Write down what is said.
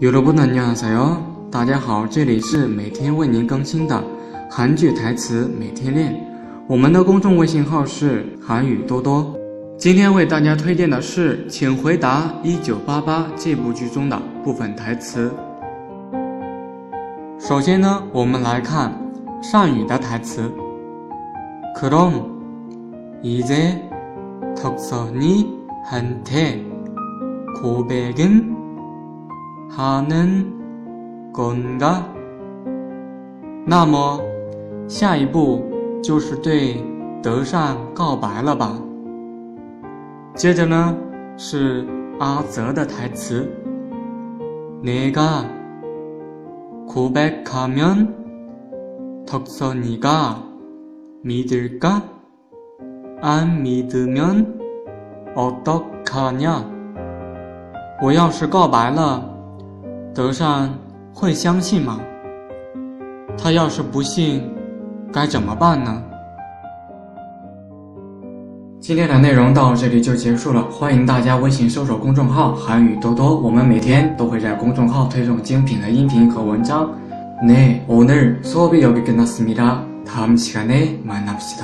여러분안녕하세요，大家好，这里是每天为您更新的韩剧台词每天练。我们的公众微信号是韩语多多。今天为大家推荐的是《请回答一九八八》这部剧中的部分台词。首先呢，我们来看善宇的台词。그럼이제덕선이한테고백은 哈能건가那么，下一步就是对德善告白了吧？接着呢，是阿泽的台词：내가고백하면덕선이가믿을까안믿으면어떡하냐我要是告白了。 德善会相信吗？他要是不信，该怎么办呢？今天的内容到这里就结束了，欢迎大家微信搜索公众号“韩语多多”，我们每天都会在公众号推送精品的音频和文章。네오늘수업이여기끝났습니다다음시간에만납시다